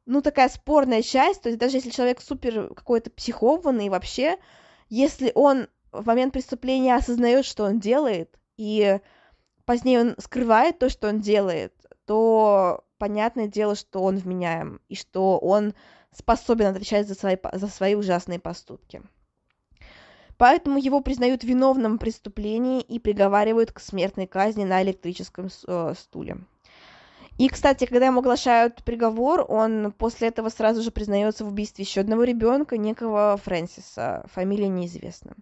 ну, такая спорная часть, то есть даже если человек супер какой-то психованный вообще, если он в момент преступления осознает, что он делает, и позднее он скрывает то, что он делает, то понятное дело, что он вменяем, и что он способен отвечать за свои, за свои ужасные поступки. Поэтому его признают виновным в преступлении и приговаривают к смертной казни на электрическом э, стуле. И, кстати, когда ему оглашают приговор, он после этого сразу же признается в убийстве еще одного ребенка, некого Фрэнсиса, фамилия неизвестна.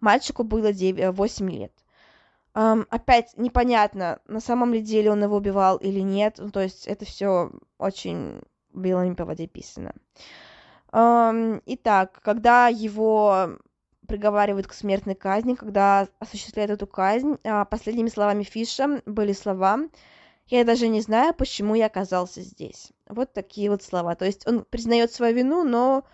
Мальчику было 9, 8 э, лет. Um, опять непонятно, на самом ли деле он его убивал или нет. Ну, то есть это все очень белыми по воде писано. Um, итак, когда его приговаривают к смертной казни, когда осуществляют эту казнь, uh, последними словами Фиша были слова «Я даже не знаю, почему я оказался здесь». Вот такие вот слова. То есть он признает свою вину, но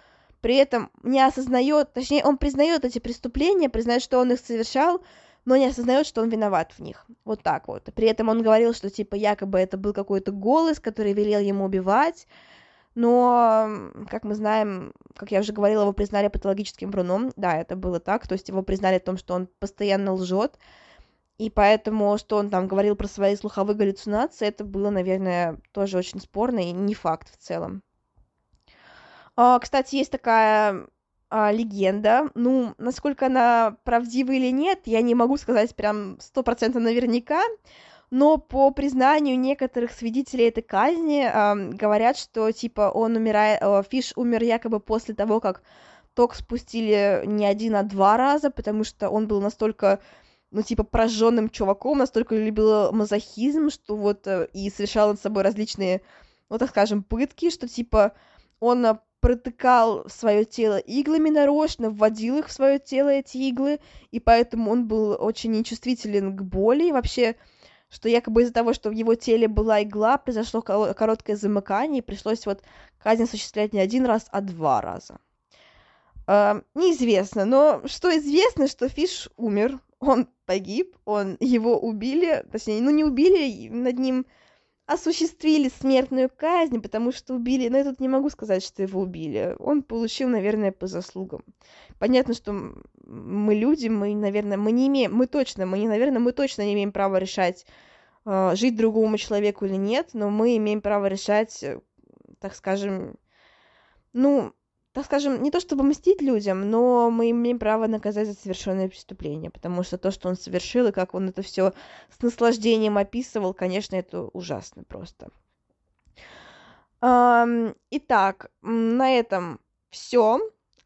при этом не осознает, точнее, он признает эти преступления, признает, что он их совершал, но не осознает, что он виноват в них. Вот так вот. При этом он говорил, что типа якобы это был какой-то голос, который велел ему убивать, но, как мы знаем, как я уже говорила, его признали патологическим вруном. Да, это было так, то есть его признали в том, что он постоянно лжет, и поэтому, что он там говорил про свои слуховые галлюцинации, это было, наверное, тоже очень спорно и не факт в целом. А, кстати, есть такая а, легенда. Ну, насколько она правдива или нет, я не могу сказать прям стопроцентно наверняка, но по признанию некоторых свидетелей этой казни э, говорят, что типа он умирает, э, Фиш умер якобы после того, как ток спустили не один, а два раза, потому что он был настолько ну, типа, прожженным чуваком, настолько любил мазохизм, что вот э, и совершал над собой различные, ну, так скажем, пытки, что, типа, он э, протыкал свое тело иглами нарочно, вводил их в свое тело, эти иглы, и поэтому он был очень нечувствителен к боли. И вообще, что якобы из-за того, что в его теле была игла, произошло короткое замыкание, и пришлось вот казнь осуществлять не один раз, а два раза. Uh, неизвестно, но что известно, что Фиш умер, он погиб, он его убили, точнее, ну не убили, над ним осуществили смертную казнь, потому что убили, но я тут не могу сказать, что его убили. Он получил, наверное, по заслугам. Понятно, что мы люди, мы, наверное, мы не имеем, мы точно, мы не, наверное, мы точно не имеем права решать, э, жить другому человеку или нет, но мы имеем право решать, э, так скажем, ну, так скажем, не то чтобы мстить людям, но мы имеем право наказать за совершенное преступление, потому что то, что он совершил, и как он это все с наслаждением описывал, конечно, это ужасно просто. Итак, на этом все.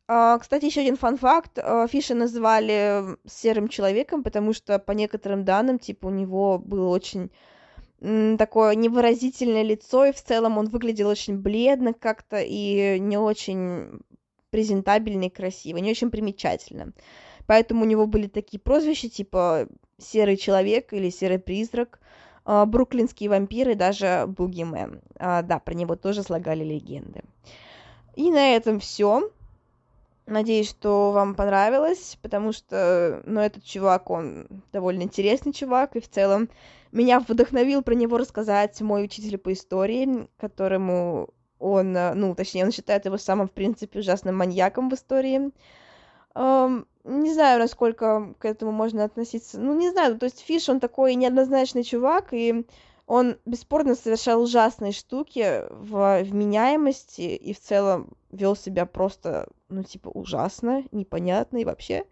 А, кстати, еще один фан-факт. А, Фиша называли серым человеком, потому что по некоторым данным, типа, у него было очень такое невыразительное лицо, и в целом он выглядел очень бледно как-то и не очень презентабельно и красиво, не очень примечательно. Поэтому у него были такие прозвища, типа «Серый человек» или «Серый призрак», а, «Бруклинский вампир» и даже «Бугимен». А, да, про него тоже слагали легенды. И на этом все. Надеюсь, что вам понравилось, потому что, ну, этот чувак, он довольно интересный чувак, и в целом меня вдохновил про него рассказать мой учитель по истории, которому он, э, ну, точнее, он считает его самым, в принципе, ужасным маньяком в истории. Um, не знаю, насколько к этому можно относиться. Ну, не знаю, то есть Фиш, он такой неоднозначный чувак, и он бесспорно совершал ужасные штуки в вменяемости и в целом вел себя просто, ну, типа, ужасно, непонятно и вообще.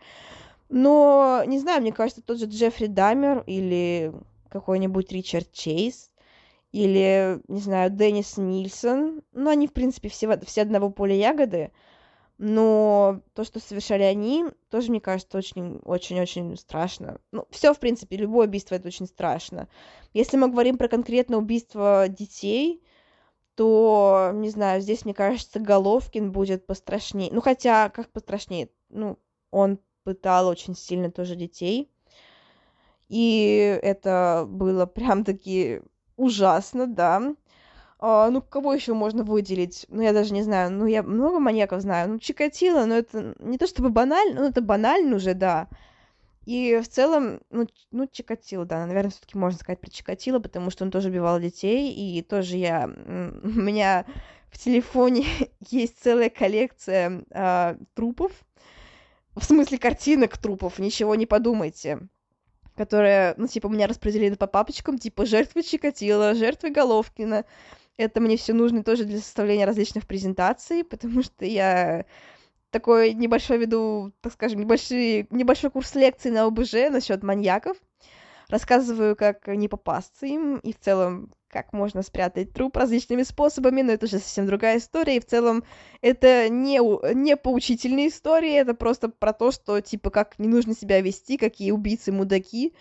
Но, не знаю, мне кажется, тот же Джеффри Дамер или какой-нибудь Ричард Чейз или, не знаю, Деннис Нильсон, ну, они, в принципе, все, все одного поля ягоды, но то, что совершали они, тоже, мне кажется, очень-очень-очень страшно. Ну, все, в принципе, любое убийство это очень страшно. Если мы говорим про конкретно убийство детей, то, не знаю, здесь, мне кажется, Головкин будет пострашнее. Ну, хотя, как пострашнее? Ну, он пытал очень сильно тоже детей. И это было прям-таки ужасно, да. А, ну, кого еще можно выделить? Ну, я даже не знаю. Ну, я много маньяков знаю. Ну, Чикатило, но это не то чтобы банально, но это банально уже, да. И в целом, ну, ну Чикатило, да, наверное, все таки можно сказать про Чикатило, потому что он тоже убивал детей, и тоже я... У меня в телефоне есть целая коллекция э, трупов, в смысле картинок трупов, ничего не подумайте которые, ну, типа, у меня распределены по папочкам, типа, жертвы Чикатило, жертвы Головкина. Это мне все нужно тоже для составления различных презентаций, потому что я такой небольшой веду, так скажем, небольшой, небольшой курс лекций на ОБЖ насчет маньяков. Рассказываю, как не попасться им, и в целом, как можно спрятать труп различными способами, но это уже совсем другая история, и в целом это не, не поучительные истории, это просто про то, что, типа, как не нужно себя вести, какие убийцы мудаки,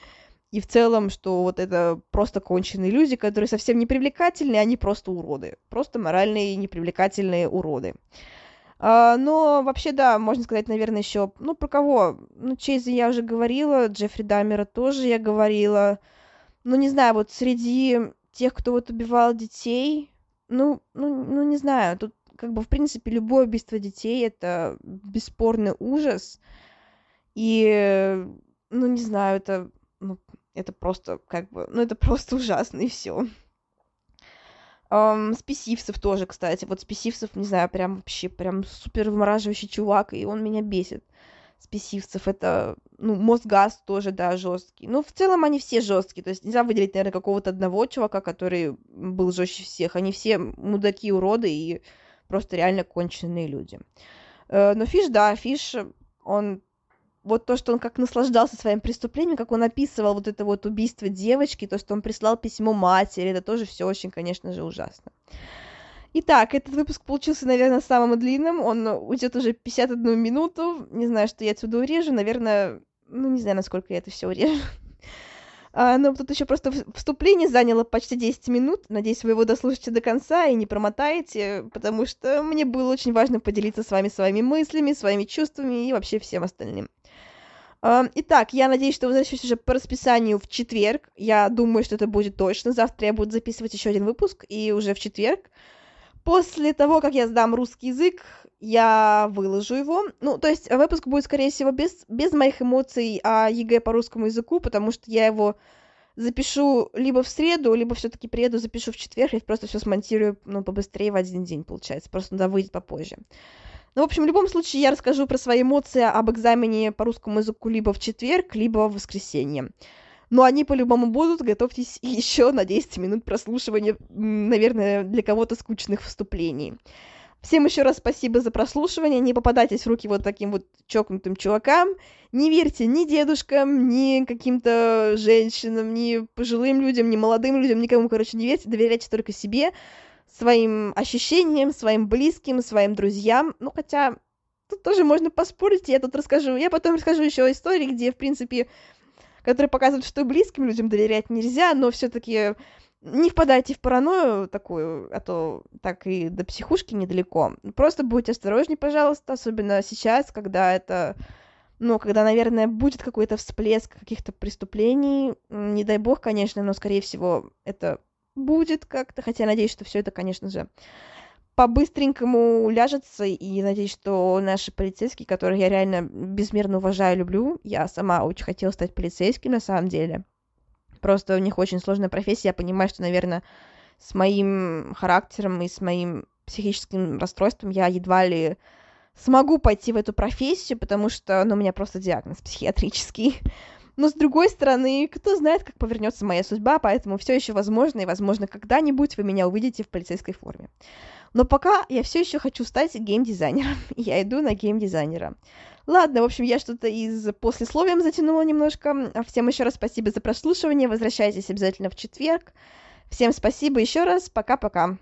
и в целом, что вот это просто конченые люди, которые совсем не привлекательные, они просто уроды. Просто моральные непривлекательные уроды. А, но вообще, да, можно сказать, наверное, еще, ну, про кого? Ну, Чейза я уже говорила, Джеффри Даммера тоже я говорила. Ну, не знаю, вот среди тех, кто вот убивал детей, ну, ну, ну, не знаю, тут как бы, в принципе, любое убийство детей — это бесспорный ужас. И, ну, не знаю, это, ну, это просто, как бы, ну, это просто ужасно, и все. Um, спесивцев тоже, кстати. Вот спесивцев, не знаю, прям вообще, прям супер вымораживающий чувак, и он меня бесит. Спесивцев это, ну, Мосгаз тоже, да, жесткий. Ну, в целом они все жесткие. То есть нельзя выделить, наверное, какого-то одного чувака, который был жестче всех. Они все мудаки, уроды и просто реально конченые люди. Uh, но Фиш, да, Фиш, он вот то, что он как наслаждался своим преступлением, как он описывал вот это вот убийство девочки, то, что он прислал письмо матери, это тоже все очень, конечно же, ужасно. Итак, этот выпуск получился, наверное, самым длинным. Он уйдет уже 51 минуту. Не знаю, что я отсюда урежу. Наверное, ну, не знаю, насколько я это все урежу. А, но тут еще просто вступление заняло почти 10 минут. Надеюсь, вы его дослушаете до конца и не промотаете, потому что мне было очень важно поделиться с вами своими мыслями, своими чувствами и вообще всем остальным. Итак, я надеюсь, что возвращусь уже по расписанию в четверг. Я думаю, что это будет точно. Завтра я буду записывать еще один выпуск, и уже в четверг. После того, как я сдам русский язык, я выложу его. Ну, то есть выпуск будет, скорее всего, без, без моих эмоций о ЕГЭ по русскому языку, потому что я его запишу либо в среду, либо все-таки приеду, запишу в четверг, и просто все смонтирую, ну, побыстрее в один день, получается. Просто оно выйдет попозже. Ну, в общем, в любом случае, я расскажу про свои эмоции об экзамене по русскому языку либо в четверг, либо в воскресенье. Но они по-любому будут. Готовьтесь еще на 10 минут прослушивания, наверное, для кого-то скучных вступлений. Всем еще раз спасибо за прослушивание. Не попадайтесь в руки вот таким вот чокнутым чувакам. Не верьте ни дедушкам, ни каким-то женщинам, ни пожилым людям, ни молодым людям, никому, короче, не верьте. Доверяйте только себе своим ощущениям, своим близким, своим друзьям. Ну, хотя тут тоже можно поспорить, я тут расскажу. Я потом расскажу еще истории, где, в принципе, которые показывают, что близким людям доверять нельзя, но все-таки не впадайте в паранойю такую, а то так и до психушки недалеко. Просто будьте осторожнее, пожалуйста, особенно сейчас, когда это, ну, когда, наверное, будет какой-то всплеск каких-то преступлений. Не дай бог, конечно, но, скорее всего, это будет как-то, хотя надеюсь, что все это, конечно же, по-быстренькому ляжется, и надеюсь, что наши полицейские, которых я реально безмерно уважаю, люблю, я сама очень хотела стать полицейским на самом деле, просто у них очень сложная профессия, я понимаю, что, наверное, с моим характером и с моим психическим расстройством я едва ли смогу пойти в эту профессию, потому что, ну, у меня просто диагноз психиатрический, но с другой стороны, кто знает, как повернется моя судьба, поэтому все еще возможно, и возможно когда-нибудь вы меня увидите в полицейской форме. Но пока я все еще хочу стать геймдизайнером. Я иду на геймдизайнера. Ладно, в общем, я что-то из послесловием затянула немножко. Всем еще раз спасибо за прослушивание. Возвращайтесь обязательно в четверг. Всем спасибо еще раз. Пока-пока.